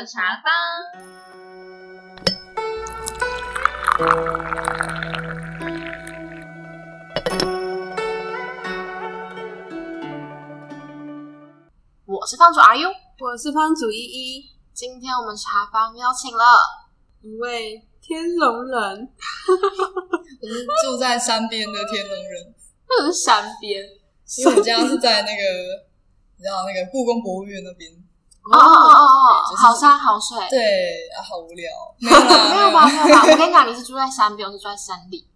的茶坊。我是方主阿 U，我是方主依依，今天我们茶坊邀请了一位天龙人，我是住在山边的天龙人，那是山边。因为我家是在那个，你知道那个故宫博物院那边。哦哦哦哦哦，就是好山好水，对啊，好无聊。没有啦，没有吧？没有吧？我跟你讲，你是住在山边，我是住在山里，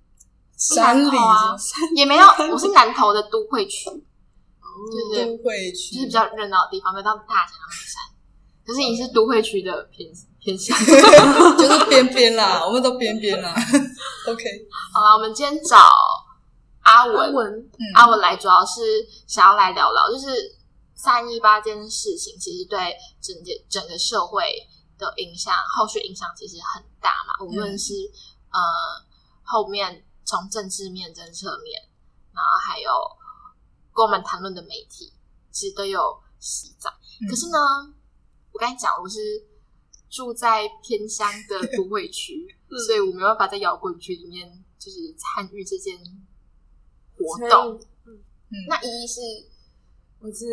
山里啊也没有，我是南投的都会区，就是，都会区就是比较热闹的地方，没有到大山那么山。可是你是都会区的偏偏向。就是边边啦，我们都边边啦。OK，好了，我们今天找阿文，文嗯，阿文来主要是想要来聊聊，就是三一八这件事情，其实对整个整个社会的影响，后续影响其实很大嘛。无论是、呃后面从政治面、政策面，然后还有跟我们谈论的媒体，其实都有洗在。嗯可是呢，我刚才讲我是住在偏乡的都会区，嗯所以我没办法在摇滚区里面就是参与这件活动。嗯那依依是我是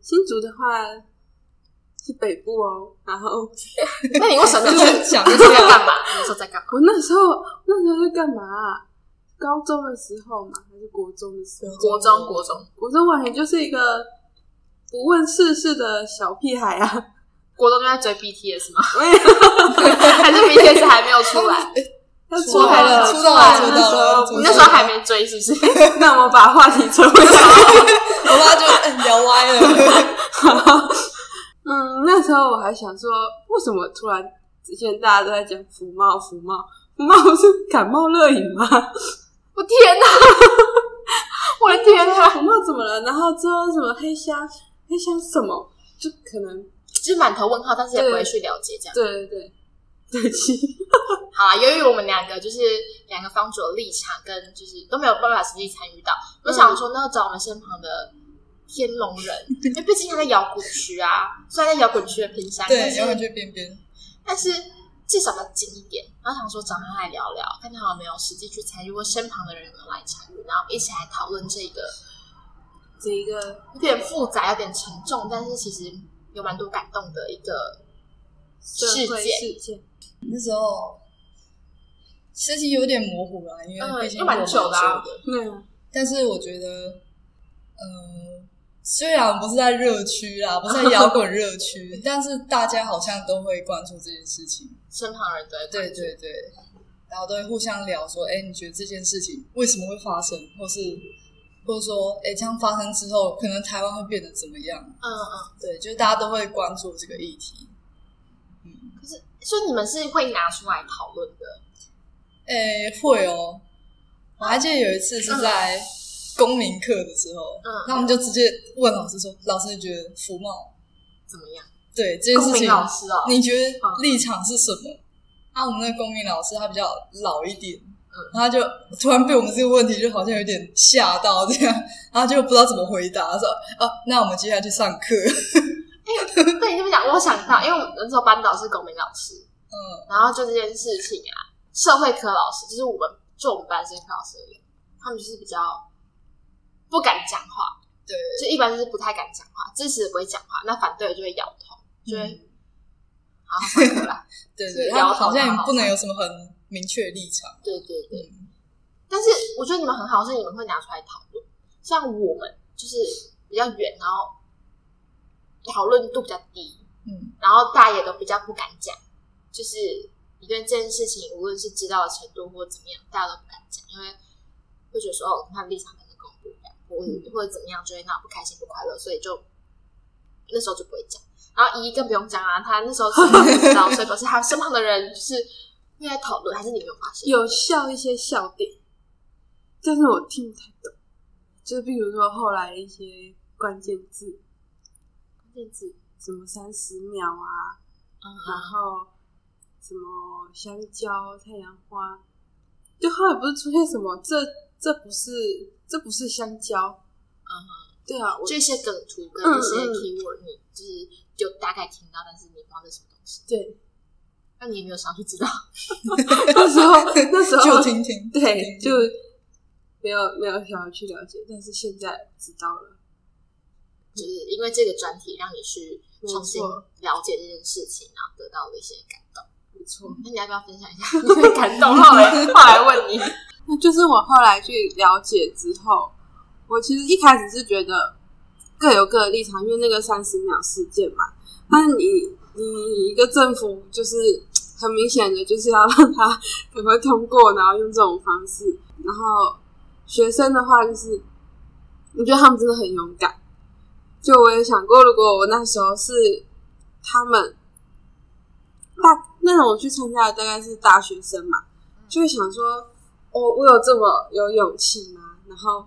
新竹的话是北部哦，然后 那你为什么没有去讲那时候在干嘛？那时候在干嘛？我那时候那时候在干嘛啊、高中的时候嘛，还是国中的时候？国中，国中，国中完全就是一个不问世事的小屁孩啊！国中就在追 BTS 吗？还是 BTS 还没有出来？他出来了了，出道来了出道了你那时候还没追，是不是？那我们把话题扯回来。我妈就哎聊歪了。嗯，那时候我还想说，为什么突然之前大家都在讲福茂福茂福茂不是感冒热饮吗？我天哪！我的天哪！福茂怎么了？然后之后什么黑箱黑箱什么，就可能就是满头问号，但是也不会去了解这样。对对对，对不起，好啦，由于我们两个就是两个方主的立场跟就是都没有办法实际参与到，我想说那找我们身旁的天龙人，因为毕竟他在摇滚区啊，虽然在摇滚区的偏乡，对，摇滚区边边。但是至少要近一点。然后想说找他来聊聊，看他有没有实际去参与，或身旁的人有没有来参与，然后一起来讨论这个这一个有点复杂、有点沉重，但是其实有蛮多感动的一个事件。事件，那时候事情有点模糊啦，因嗯为毕竟又蛮久的啊过蛮久的对但是我觉得，呃，虽然不是在热区啦，不是在摇滚热区，但是大家好像都会关注这件事情。身旁人都在对对对，然后都会互相聊说，哎，你觉得这件事情为什么会发生，或是或者说，哎，这样发生之后，可能台湾会变得怎么样？嗯嗯。对，就是大家都会关注这个议题。所以你们是会拿出来讨论的，哎，会哦。我还记得有一次是在公民课的时候，嗯那我们就直接问老师说：“老师，你觉得服贸怎么样？对这件事情，老师哦，你觉得嗯立场是什么？”啊，我们那个公民老师他比较老一点，嗯然后他就突然被我们这个问题就好像有点吓到这样，然后就不知道怎么回答，说：“啊，那我们接下来去上课。对你这么讲，我想到，因为我们那时候班导是公民老师，”嗯然后就这件事情啊，社会科老师就是我们就我们班社会科老师而言，他们就是比较不敢讲话，对，就一般就是不太敢讲话，支持不会讲话，那反对的就会摇头，就会、嗯 好好上课啦。对对，摇头好像不能有什么很明确的立场。对对对，嗯但是我觉得你们很好，是你们会拿出来讨论。像我们就是比较远，然后讨论度比较低，嗯然后大家也都比较不敢讲，就是你对这件事情，无论是知道的程度或怎么样，大家都不敢讲，因为会觉得说哦，他的立场可能跟我不一样，或者、或者怎么样，就会闹不开心、不快乐，所以就那时候就不会讲。然后姨更不用讲啊，他那时候什么都不知道，所以表示他身旁的人就是会在讨论，还是你没有发现？有笑一些笑点，但是我听不太懂。就比如说后来一些关键字，关键字，什么三十秒啊，嗯然后什么香蕉、太阳花，就后来不是出现什么这这不是这不是香蕉，嗯哼，对啊，我这些梗图跟一些嗯嗯 keyword，你就是就大概听到，但是你不知道这是什么东西，对那你也没有想去知道。那时候那时候就听听，对就没有没有想要去了解，但是现在知道了。就是因为这个专题让你去重新了解这件事情，然后得到了一些感动。没错，那你要不要分享一下 感动？后来后来问你，那就是我后来去了解之后，我其实一开始是觉得各有各的立场，因为那个三十秒事件嘛，那你你一个政府就是很明显的就是要让他赶快通过，然后用这种方式，然后学生的话就是，我觉得他们真的很勇敢。就我也想过，如果我那时候是他们大那种我去参加的大概是大学生嘛，就会想说，我我有这么有勇气吗？然后，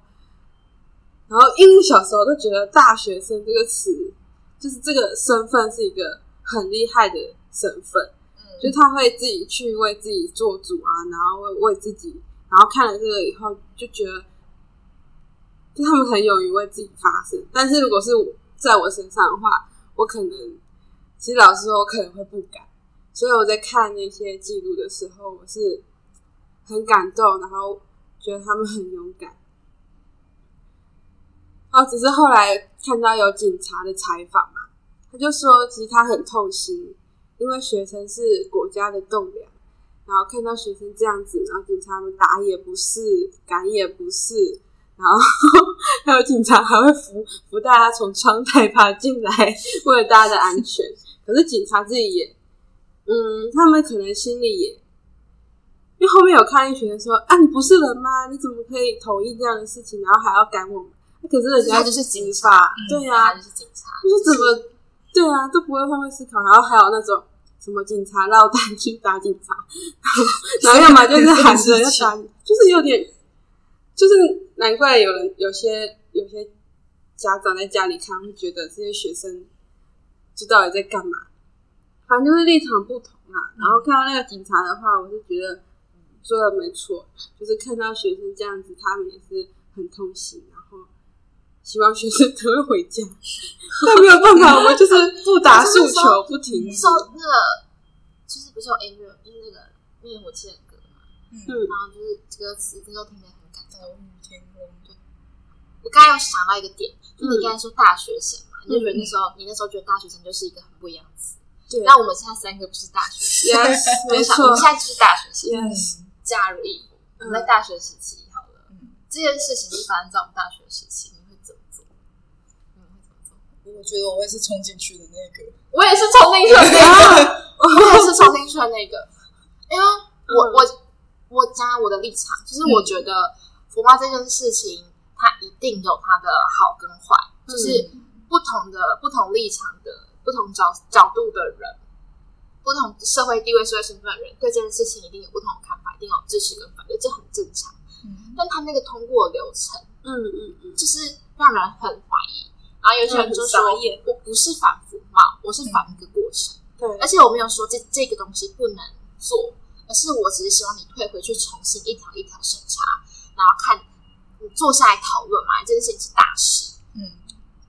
然后因为小时候都觉得大学生这个词，就是这个身份是一个很厉害的身份，嗯就他会自己去为自己做主啊，然后为为自己，然后看了这个以后就觉得，就他们很勇于为自己发声。但是如果是在我身上的话，我可能其实老实说，我可能会不敢。所以我在看那些记录的时候，我是很感动，然后觉得他们很勇敢。哦，只是后来看到有警察的采访嘛，他就说其实他很痛心，因为学生是国家的栋梁，然后看到学生这样子，然后警察们打也不是，赶也不是，然后 还有警察还会扶扶大家从窗台爬进来，为了大家的安全。可是警察自己也，嗯，他们可能心里也，因为后面有抗议学生说啊，你不是人吗？你怎么可以同意这样的事情，然后还要赶我们？可是人家就是警察，对呀、他就是警察，就是怎么对啊，都不会换位思考，然后还有那种什么警察绕弹去打警察，然后要么就是喊着要打你，就是有点，就是难怪有人有些有些家长在家里看会觉得这些学生知道底在干嘛，反正就是立场不同啦。然后看到那个警察的话，我是觉得说的没错，就是看到学生这样子，他们也是很痛心，然后。希望学生赶快回家，但没有办法，我们就是不打诉求，不停止。说那个就是不是有音乐，就是那个灭火器的歌嘛，嗯，嗯然后就是歌词，这时候听得很感动。岛屿天空，我刚才有想到一个点，就是你刚才说大学生嘛，你就觉得那时候你那时候觉得大学生就是一个很不一样的词。对那我们现在三个不是大学生 没错我们现在就是大学生，，yes，加入一步。我们在大学时期好了，嗯，这件事情是发生在我们大学时期，你会怎么做？你会怎么做？我觉得我会是冲进去的那个，我也是冲进去的那个，我也是冲进去的那个，因为我嗯我我讲我的立场，就是我觉得佛妈这件事情，它一定有它的好跟坏，就是不同的不同立场的不同角角度的人，不同社会地位、社会身份的人，对这件事情一定有不同的看法，一定有支持跟反对，这很正常。嗯，但他那个通过流程，嗯嗯嗯，就是让人很怀疑。然后有些人就说嗯很傻眼：“我不是反服贸，我是反一个过程。对，而且我没有说这这个东西不能做，而是我只是希望你退回去重新一条一条审查，然后看你坐下来讨论嘛，这件事情是大事。嗯，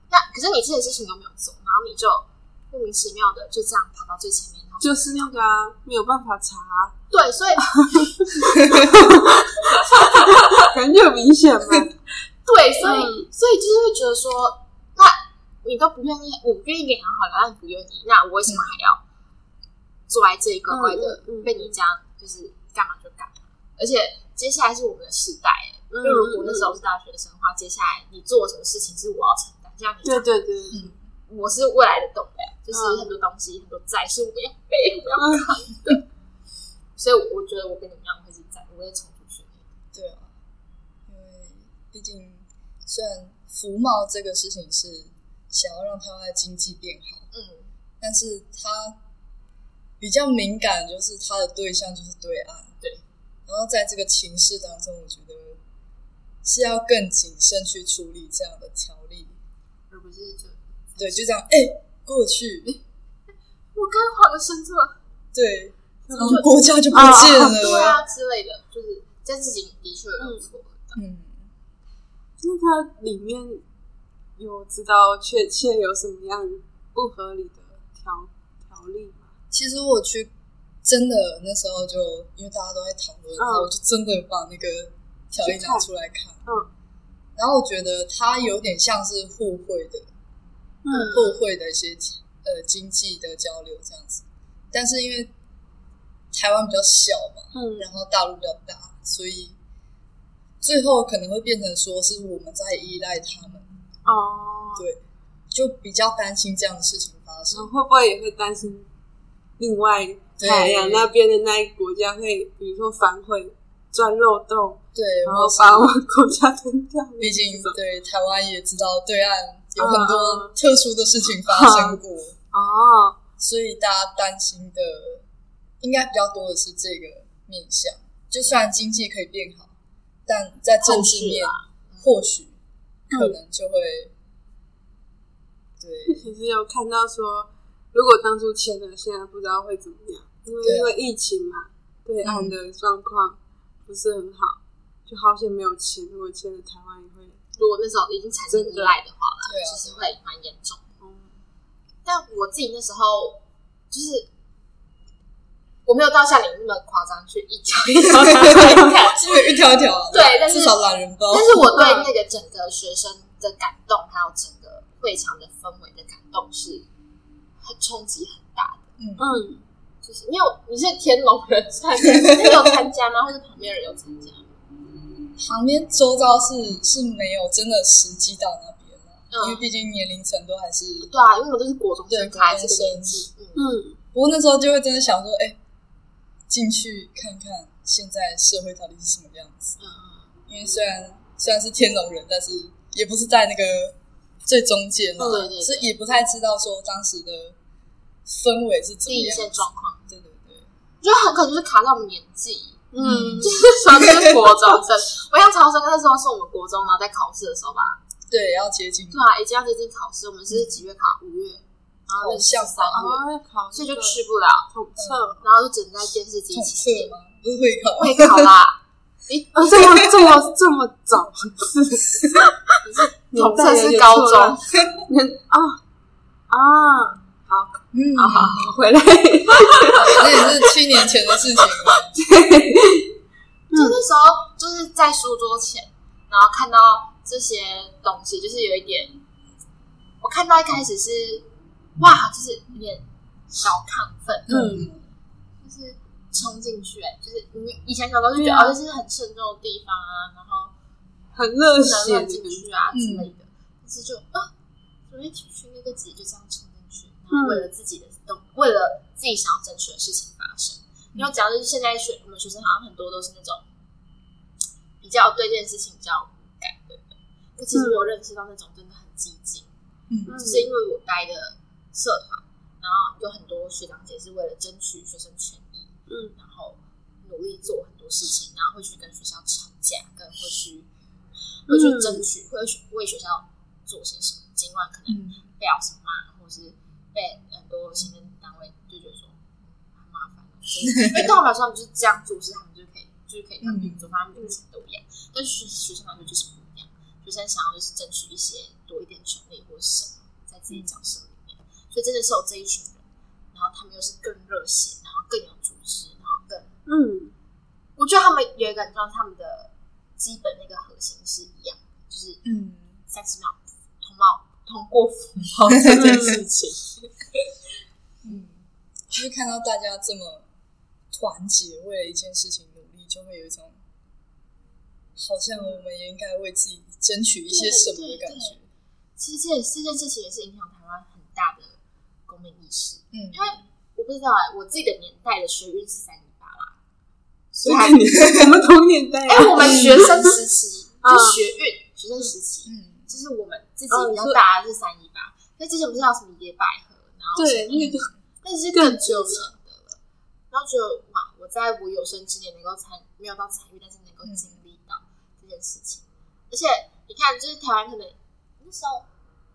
那可是你这件事情都没有做，然后你就莫名其妙的就这样跑到最前面，然后就是那个啊，没有办法查，对，所以 感觉很明显嘛。对，所以、嗯所以就是会觉得说，那你都不愿意，我不愿意给你好好聊，那你不愿意，那我为什么还要坐在这里乖乖的被你这样就是干嘛就干嘛？而且接下来是我们的时代、欸，嗯就如果那时候是大学生的话，接下来你做什么事情是我要承担，像你讲，对对对，我是未来的栋梁，就是嗯。很多东西很多债是我要背我要扛的，所以我觉得我跟你一样会是在，我会冲出去。对啊，因为毕竟虽然服贸这个事情是想要让台湾的经济变好，嗯，但是它比较敏感，就是它的对象就是对岸。对，然后在这个情势当中，我觉得是要更谨慎去处理这样的条例。而不是就对，就这样，哎、过去，我跟黄的生做。对，然后国家就不啊见了。对啊之类的，就是这件事情的确有错。嗯，那它里面有知道确切有什么样不合理的条条例吗？其实我去真的那时候就因为大家都在讨论，然后我就真的把那个条例拿出来看，嗯，然后我觉得它有点像是互惠的，嗯。互惠的一些呃经济的交流这样子，但是因为台湾比较小嘛，嗯。然后大陆比较大，所以最后可能会变成说是我们在依赖他们，哦，对，就比较担心这样的事情发生。会不会也会担心另外海洋那边的那一个国家会，比如说反悔、钻漏洞，对，然后把我们国家吞掉？毕竟对台湾也知道对岸有很多嗯特殊的事情发生过，哦，所以大家担心的应该比较多的是这个面向。就虽然经济可以变好，但在政治面或许可能就会对。其 实有看到说，如果当初签了，现在不知道会怎么样，因为因为疫情嘛，对岸的状况不是很好，就好险没有签。如果签了，台湾也会，如果那时候已经产生依赖的话啦，对啊其实会蛮严重。嗯但我自己那时候就是我没有到像你那么夸张，去一条一条看。是不是一条一条啊？对但是至少懒人包。但是我对那个整个学生的感动，还有整个会场的氛围的感动是很冲击很大的。嗯，嗯，就是你有你是天龙人参加，你有参加吗？或者旁边人有参加吗？旁边周遭是是没有真的实际到那边因为毕竟年龄层都还是。对啊，因为我们都是国中生，才这个国中生年纪。嗯，嗯，不过那时候就会真的想说，哎、进去看看现在社会到底是什么样子。嗯因为虽然虽然是天龙人，但是也不是在那个最中间嘛，嗯对对对所以也不太知道说当时的氛围是怎么样。线状况，对对对，我觉得很可能就是卡在我们年纪，嗯，就是说就是国中生。我想超生那时候是我们国中嘛，在考试的时候吧，对，要接近对啊，已经要接近考试，我们是几月考？五月，然后那个是好像三月，所以就这个去不了，统测，然后就只能在电视机统前测吗？不是会考，会考啦。诶，啊，这么这么这么早 是统测是高中，中 啊啊，好，嗯，好好好，回来，那也是七年前的事情了。就那时候就是在书桌前，然后看到这些东西，就是有一点，我看到一开始是哇，就是有点小亢奋，嗯。就是冲进去、欸，就是你以前小时候就觉得哦，这是很慎重的地方啊，然后很热血乱进去啊嗯。之类的，但是就啊，怎么一群那个自己就这样冲进去，然后为了自己的动，为了自己想要争取的事情发生。因为讲的就是现在学我们学生好像很多都是那种比较对这件事情比较无感的人，可其实我认识到那种真的很激进，嗯。就是因为我待的社团，然后有很多学长姐是为了争取学生权益，嗯，然后努力做很多事情，然后会去跟学校吵架，跟会去会去争取，会去为学校做些什么，尽管可能嗯。被老师骂，或是被很多行政单位就觉得说很麻烦哦，所以 因为对他们来说，他们就是这样做事，他们就可以就是可以这样运作，反正他们钱都一样。但是学生来说就是不一样，学生想要就是争取一些多一点权利或什么，在自己角色里面，所以真的是有这一群人，然后他们又是更热血，然后更有组织，然后更嗯我觉得他们有一个很重要，他们的基本那个核心是一样的，就是嗯，三十秒通报通过符号 这件事情。嗯，就是看到大家这么团结，为了一件事情努力，就会有一种好像我们也应该为自己争取一些什么的感觉。其实这也这件事情也是影响台湾很大的公民意识，嗯因为我不知道哎、我自己的年代的学运是三一八啦，所以我们 同年代哎、啊，我们学生时期嗯 就学运，学生时期嗯，就是我们自己比较大的是三一八，那之前不是还有什么野百合，然后对，那个但是更之前的了。然后觉得哇，我在我有生之年能够参没有到参与，但是能够经历到这件事情。而且你看，就是台湾可能那时候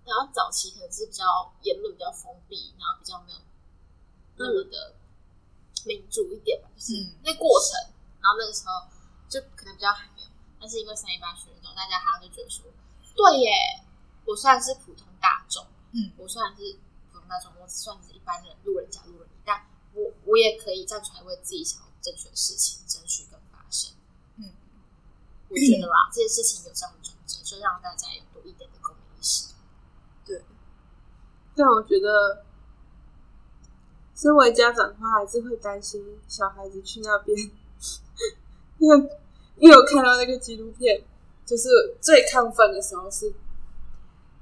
台湾早期可能是比较言论比较封闭，然后比较没有那么的民主一点吧，就是嗯那过程。然后那个时候就可能比较还没有，但是因为三一八学运动，大家好像就觉得说，对耶，我虽然是普通大众，嗯我虽然是普通大众，我算是一般人，路人甲、路人乙，但我我也可以站出来为自己想要争取的事情争取跟发声。嗯，我觉得啦，这些事情有这样的转折，就让大家有多一点的公民意识。但我觉得，身为家长的话，还是会担心小孩子去那边，因为因为我看到那个纪录片，就是最亢奋的时候是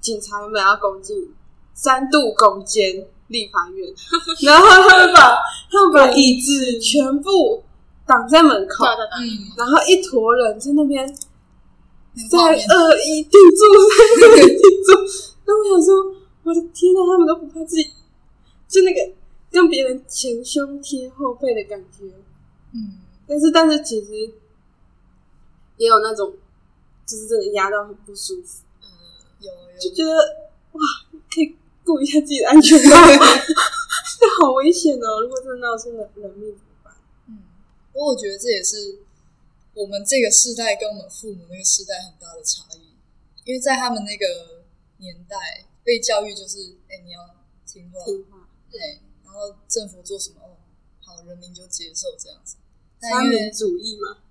警察原本要攻击三度攻坚立法院，然后他们把他们把椅子全部挡在门口，嗯，然后一坨人在那边在恶意定住，在那里定住。那我想说，我的天呐，他们都不怕自己，就那个跟别人前胸贴后背的感觉。嗯，但是，但是其实也有那种，就是真的压到很不舒服，嗯，有有，就觉得哇，可以顾一下自己的安全吗？这好危险哦！如果真的闹出人人命怎么办？嗯，不过我觉得这也是我们这个世代跟我们父母那个世代很大的差异，因为在他们那个年代被教育就是，哎、你要听话，听话，对，然后政府做什么，哦，好，人民就接受这样子。三但因为民主义吗，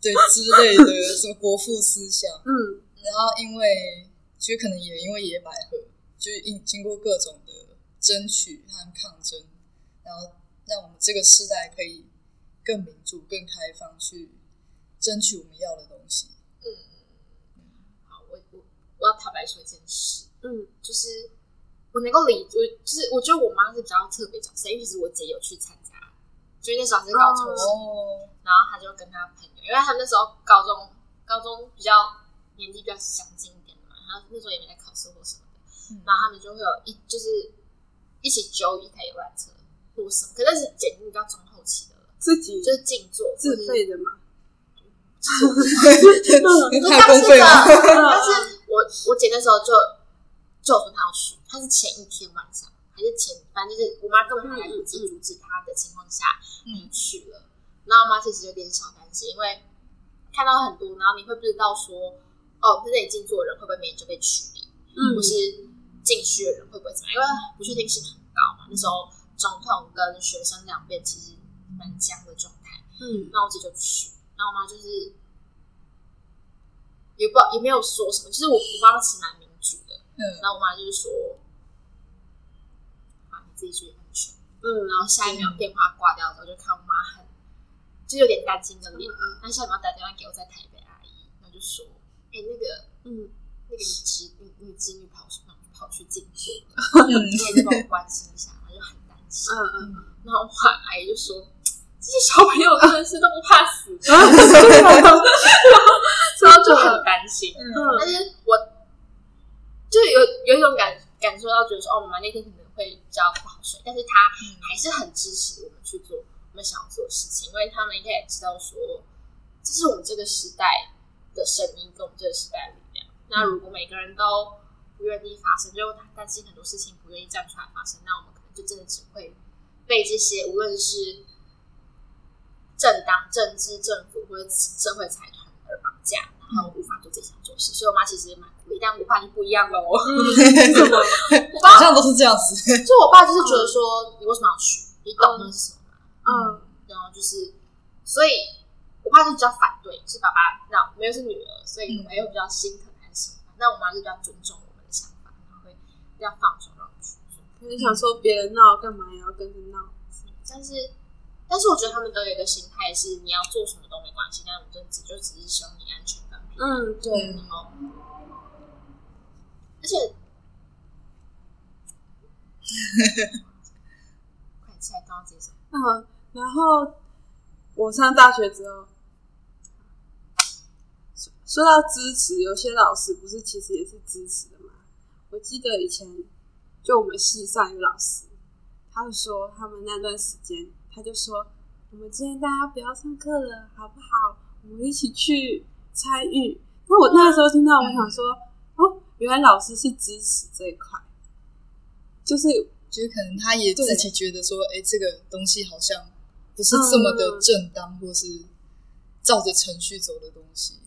对之类的什么国父思想，嗯，然后因为就可能也因为野百合，就是经经过各种的争取和抗争，然后让我们这个世代可以更民主、更开放去争取我们要的东西。嗯。好，我我我要坦白说一件事，嗯就是我能够理，我就是我觉得我妈是比较特别角色，因为其实我姐有去参加，就是那时候还是高中生，哦，然后她就跟她朋友，因为他们那时候高中高中比较年纪比较相近一点嘛，然后那时候也没在考试或什么的，嗯然后他们就会有一就是一起揪一台游览车或什么，可是是简直比较中后期的了，自己就是静坐自费的嘛，太公费了。但是我我姐那时候就就说他要去，他是前一天晚上还是前，反正就是我妈根本还来不及阻止他的情况下，嗯嗯，去了。然后我妈其实有点小担心，因为看到很多，然后你会不知道说，哦，在这里静坐的人会不会明天就被驱离，嗯或是进去的人会不会怎么样？因为不确定性很高嘛。那时候总统跟学生两边其实蛮僵的状态。嗯那我姐就去，然后我妈就是也不知道也没有说什么，就是我我妈妈其实蛮民主的，嗯然后我妈就是说，啊你自己注意安全。嗯，然后下一秒电话挂掉的时候，就看我妈很就有点担心的脸，嗯那下一秒打电话给我在台北阿姨，然后就说，哎、那个嗯那个你侄你你侄女跑去跑去静坐了，嗯你也帮我关心一下，然后就很担心。嗯嗯，然后我阿姨就说：“这些小朋友真的是都不怕死。” 啊然后就很担心。嗯但是我就有有一种感感受到，觉得说，哦，妈妈那天可能会比较不好睡，但是她嗯还是很支持我们去做我们想要做的事情，因为他们应该也知道说，这是我们这个时代的声音跟我们这个时代的力量。那如果每个人都不愿意发声，就担心很多事情不愿意站出来发生，那我们可能就真的只会被这些无论是政党、政治、政府或者社会财团而绑架，然后无法做自己想做的事。所以我妈其实也蛮鼓励，但我爸就不一样喽。我爸 好像都是这样子。就我爸就是觉得说，你为什么要去？你懂那是什么？嗯然后就是，所以我爸就比较反对，是爸爸那没有是女儿，所以我们又比较心疼还是什么？但我妈就比较尊重我们的想法，然后会比较放手让我们去做。我就想说别人闹干嘛也要跟着闹？但是，但是我觉得他们都有一个心态是，你要做什么都没关系，但我们就只就只是希望你安全跟平安。嗯，对，然后，而且，快起来都要接受。嗯，然后我上大学之后，说到支持，有些老师不是其实也是支持的嘛。我记得以前就我们系上有老师，他就说他们那段时间，他就说我们今天大家不要上课了，好不好？我们一起去参与。那我那个时候听到，我想说，原来老师是支持这一块，就是就是可能他也自己觉得说，哎、这个东西好像不是这么的正当，或是照着程序走的东西。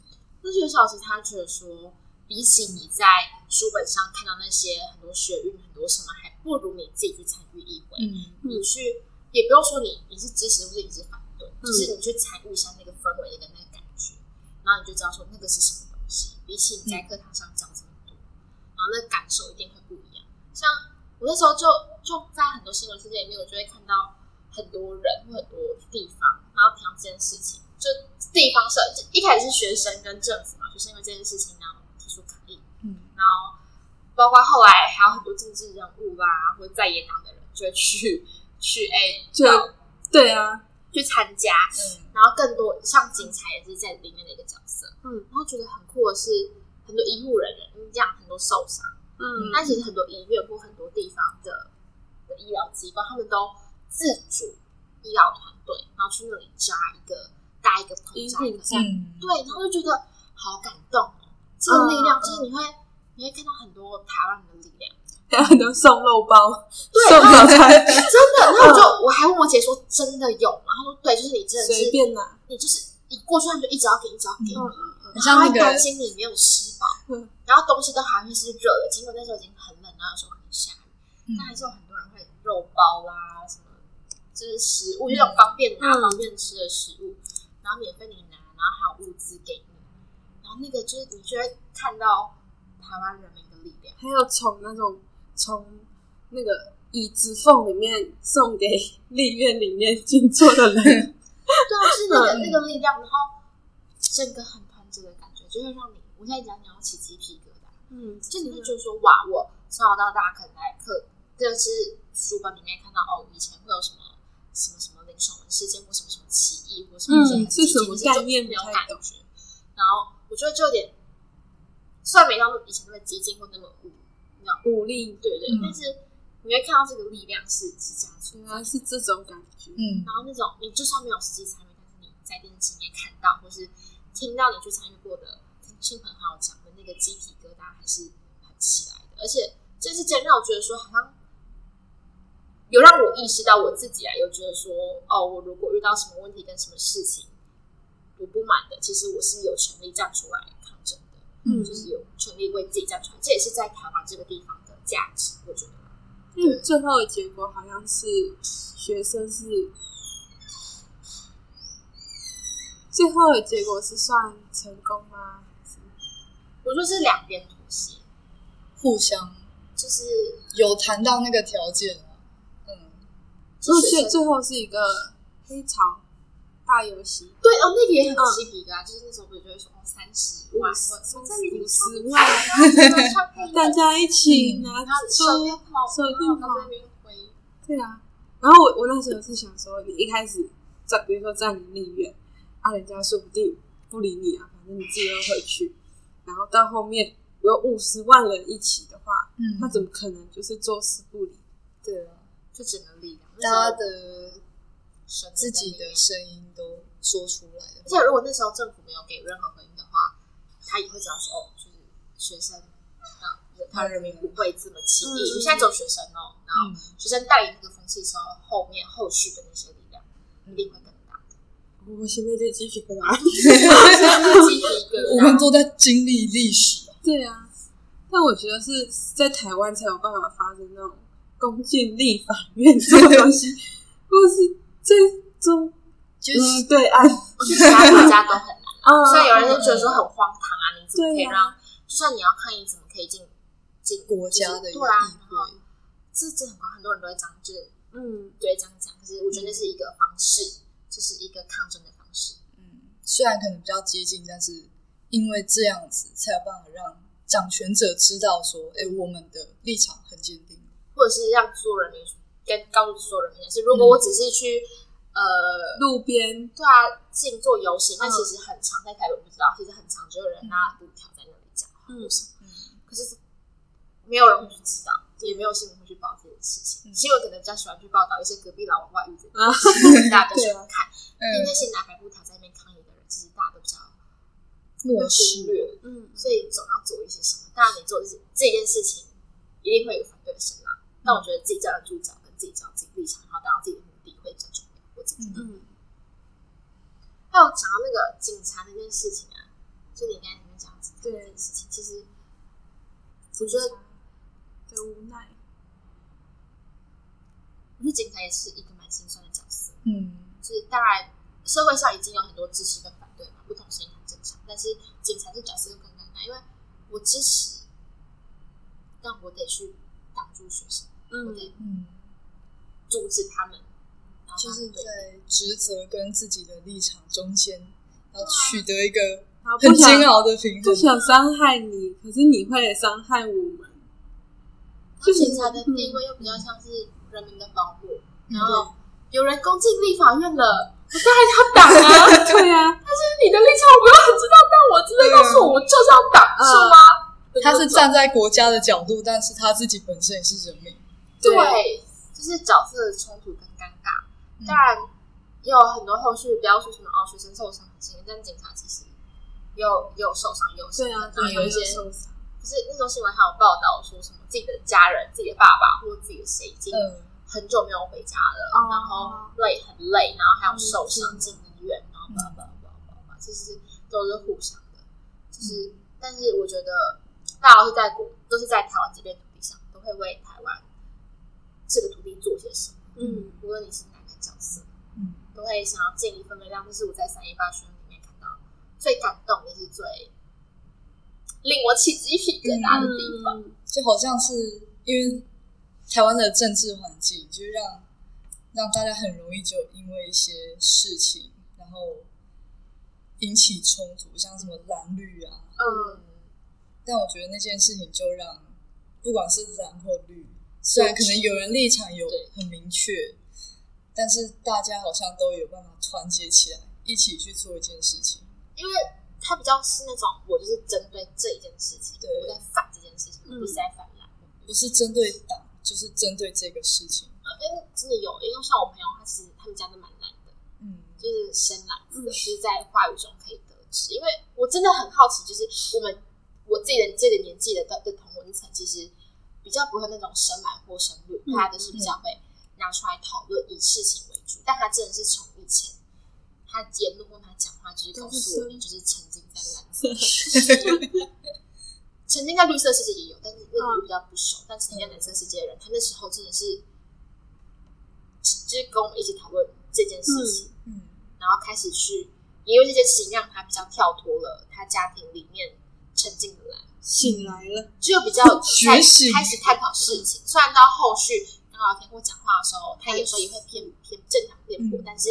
那学小时他觉得说，比起你在书本上看到那些很多学运、很多什么，还不如你自己去参与议会。嗯你去也不用说你你是支持或者你是反对，嗯就是你去参与一下那个氛围跟那个感觉，然后你就知道说那个是什么东西。比起你在课堂上讲什么多，然后那个感受一定会不一样。像我那时候就就在很多新闻事件里面，我就会看到很多人或很多地方，然后提到这件事情，就地方社就一开始是学生跟政府嘛，就是因为这件事情然后提出抗议，嗯。然后包括后来还有很多政治人物啦，或者在野党的人就会去去哎、就对啊，去参加，嗯。然后更多像警察也是在里面的一个角色，嗯。然后觉得很酷的是很多医护人员，因为这样很多受伤，嗯。但其实很多医院或很多地方的的医疗机构，他们都自主医疗团队，然后去那里扎一个搭一个棚医扎一个护站。嗯，对，然后就觉得好感动哦，这个力量嗯。就是你会你会看到很多台湾人的力量。还有很多送肉包、对送早餐，真的，然后我就我还问我姐说真的有吗？她说对，就是你真的是随便拿。你就是一过去他们就一直要给，一直要给，嗯很像那个然后还担心你没有吃饱，嗯然后东西都还会是热的，尽管那时候已经很冷，然后有时候可能下雨，嗯但还是有很多人会肉包啦什么，就是食物，就那种方便拿、嗯方便吃的食物，然后免费你拿，然后还有物资给你，然后那个就是你就会看到台湾人民的力量。还有从那种从那个椅子缝里面送给 立院里面静坐的人，对啊，就是那个、嗯那个力量，然后整个很就会让你，我现在讲你要起鸡皮疙瘩。嗯，就你会觉得说，哇，我从小到大可能在课，真的是书本里面看到哦，以前会有什么什么什么林守文事件，或什么什么起义，或什么一些很嗯是什么概念没有感觉。然后我觉得就有点，虽然没到以前那么激进或那么武，你知道，武力对对，嗯但是你会看到这个力量是是这样存在原来是这种感觉。嗯然后那种你就算没有实际参与，但是你在电视里面看到，或是听到你去参与过的听亲朋好友讲的那个鸡皮疙瘩，还是很起来的。而且这是真让我觉得说，好像有让我意识到我自己啊，有觉得说，哦，我如果遇到什么问题跟什么事情我不满的，其实我是有权利站出来抗争的，嗯就是有权利为自己站出来。这也是在台湾这个地方的价值，我觉得。嗯，最后的结果好像是学生是，最后的结果是算成功吗？我就是两边妥协，互相就是有谈到那个条件啊，嗯，而学生且最后是一个黑潮大游戏，对哦，那个也很嗯。鸡皮疙瘩，就是那时候我就会说哦，三十万，五十五十万，大家一起嗯拿然后手电筒，手电筒对啊，然后我我那时候是想说，你一开始在比如说在你立院，啊，人家说不定不理你啊，反正你自己要回去，然后到后面有五十万人一起的话，嗯他怎么可能就是坐视不理？对啊？就只能力量，大家的神自己的声音都说出来了而，且如果那时候政府没有给任何回应的话，他也会知道说哦，就是学生啊，他人民不会这么轻易。嗯因为现在只有学生哦，然后嗯学生带领这个风气之后，后面后续的那些力量一定会更。我现在就鸡皮疙瘩。鸡皮疙瘩我们都在经历历史。啊，对啊，但我觉得是在台湾才有办法发生那种公进立法院这种东西，或是最终就是嗯对岸我觉得其他国家都很难。啊，虽然有人就觉得说很荒唐啊，你怎么可以让，就算你要抗议，怎么可以进进国家的一个对啊，议然后会，这这很很多人都会讲，就是嗯。对这样讲，可是我觉得那是一个方式，这是一个抗争的方式。嗯，虽然可能比较激进，但是因为这样子才有办法让掌权者知道说，哎，我们的立场很坚定，或者是让所有人民跟告诉所有人民的是，如果我只是去、呃，路边。对啊，静坐游行，那嗯。其实很长在台北不知道，其实很长就有人拿布条在那里讲话嗯。或什么，嗯。可是没有人会去知道，也没有新闻会去报这件事情。嗯新闻可能比较喜欢去报道一些隔壁老王外遇的大家比较喜欢看。因为嗯那，些拿白布条在那边抗议的人，其实大家都比较漠会视忽，略，嗯所以总要做一些什么。当然，你做这这件事情，一定会有反对的声浪。但我觉得自己站得住脚，跟自己知道自己立场，然后达到自己的目的，会比较重要。我自己觉得。嗯还有讲到那个警察那件事情啊，就你刚才讲警察这件事情，其实我觉得，的无奈。我觉得警察也是一个蛮心酸的角色。嗯，就是当然，社会上已经有很多支持跟反对嘛，不同声音很正常。但是警察这角色就更尴尬，因为我支持，但我得去挡住学生，我嗯，得嗯，阻止他们，然后就是在职责跟自己的立场中间，要取得一个不很煎熬的平衡不衡。想伤害你，可是你会伤害我们。就警察的地位又比较像是人民的保护，然后有人攻进立法院了，我当然要挡啊！对啊，你的立场我不要很知道，但我真的告诉我，我就是要挡，嗯是吗？他是站在国家的角度，但是他自己本身也是人民。对，就是角色的冲突跟尴尬。嗯当然也有很多后续，不要说什么哦，学生受伤很心，但警察其实有有受伤，有对啊，然后有一些受伤。就是那时候新闻还有报道说什么自己的家人、自己的爸爸或者自己的谁已经嗯，很久没有回家了，哦然后累很累，然后还有受伤嗯进医院，然后叭叭叭叭叭，其实都是互相的。就是，但是我觉得大家都是在国，都是在台湾这片土地上，都会为台湾这个土地做些什么。嗯，无论你是哪个角色，嗯，都会想要尽一份力量。这是我在三一八学运里面看到最感动，也是最令我起鸡皮疙瘩的地方。嗯就好像是因为台湾的政治环境，就是让让大家很容易就因为一些事情，然后引起冲突，像什么蓝绿啊。嗯，但我觉得那件事情就让不管是蓝或绿，虽然可能有人立场有很明确，但是大家好像都有办法团结起来，一起去做一件事情。因为他比较是那种我就是针对这一件事情，对我在反这件事情，嗯不是在反蓝。不是针对党，就是针对这个事情。因为真的有，因为像我朋友，他其实他们家都蛮蓝的，嗯，就是深蓝色，嗯就是在话语中可以得知。因为我真的很好奇，就是我们我自己的这个年纪的的的同文层，其实比较不会那种深蓝或深绿，嗯大家都是比较会拿出来讨论，以事情为主。但他真的是从以前他言论或他讲话，就是告诉我，你就是沉浸在蓝色世界。曾经在绿色世界也有，但是那个我比较不熟。但曾经在蓝色世界的人，他那时候真的是，就是跟我们一起讨论这件事情，嗯然后开始去，也因为这件事情让他比较跳脱了他家庭里面沉浸的蓝，醒来了，就比较 觉醒开始探讨事情。虽然到后续跟聊天或讲话的时候，他有时候也会偏偏正常辩驳，嗯但是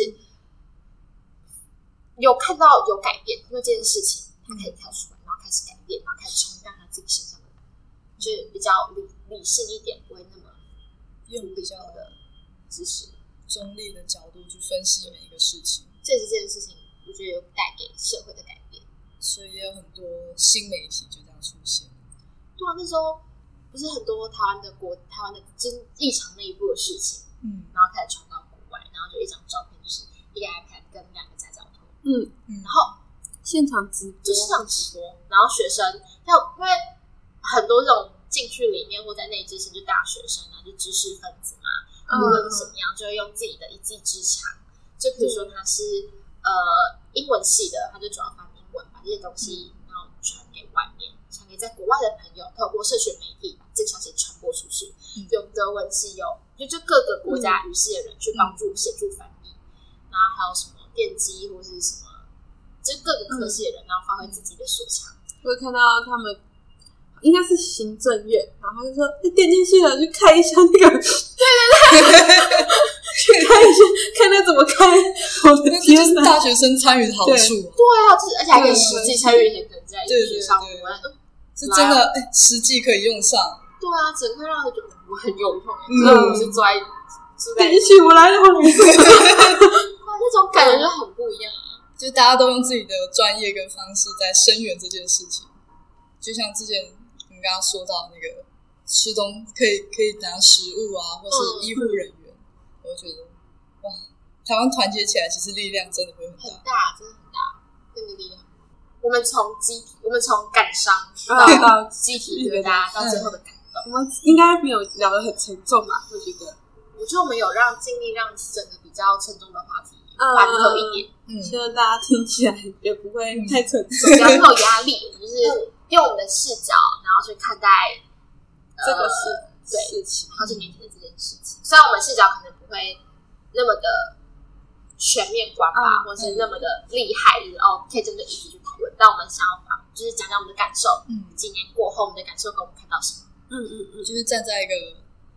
有看到有改变，因为这件事情他开始跳出来，然后开始改变，然后开始冲淡他自己身上的，就是比较理理性一点，不会那么用比较的知识。中立的角度去分析每一个事情，这也是这件事情，我觉得有带给社会的改变。所以也有很多新媒体就这样出现。对啊，那时候不是很多台湾的国台湾的真异常内部的事情，嗯然后开始传到国外，然后就一张照片，就是一个 iPad 跟两个夹脚拖，嗯，嗯。然后现场直播，就是场直播，然后学生要因为很多这种进去里面或在内之前就大学生啊，就知识分子嘛，嗯无论怎么样，就会用自己的一技之长，就比如说他是呃英文系的，他就主要翻英文，把这些东西然后传给外面，传给在国外的朋友，透过社群媒体把这个消息传播出去。嗯。有德文系，有就就各个国家语系的人去帮助协助翻译，然后还有什么电机或是什么，就各个科系的人，然后发挥自己的所长。会看到他们应该是行政院，然后他就说：“哎、电竞系的去开一下那个，对对对，去开一下，看他怎么开。”我的那这就天哪！是大学生参与的好处啊，对啊，就是而且还可以实际参与一些可能在对对议题上对面。嗯是真的哎实际可以用上。对啊，整个让我觉得我很有用，嗯就是我是坐在坐在电竞系我来了，哇 那种感觉就很不一样啊。就大家都用自己的专业跟方式在声援这件事情。就像之前我们刚刚说到那个吃东可以可以拿食物啊，或是医护人员，我就觉得哇，台湾团结起来，其实力量真的会很很大。真的很大，那个力量。我们从机体，我们从感伤啊到到鸡皮疙瘩，到最后的感动。我们应该没有聊得很沉重吧？我觉得，我觉得我们有让尽力让整个比较沉重的话题嗯缓和一点，嗯，希望大家听起来也不会太沉重。比较没有压力。我们就是用我们的视角，然后去看待这个事对事情。好几年前的这件事情。虽然我们视角可能不会那么的全面观吧，嗯或是那么的厉害，就是哦可以针对议题去讨论，但我们想要把就是讲讲我们的感受。嗯，几年过后，我们的感受跟我们看到什么？嗯嗯嗯，就是站在一个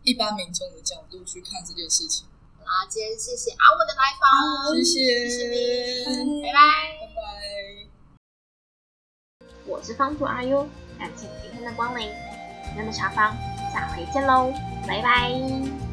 一般民众的角度去看这件事情。好啦，今天谢谢阿文的来访，谢谢，谢谢你，拜拜。拜拜。我是方主阿优感谢今天的光临，那么茶坊下回见喽，拜拜。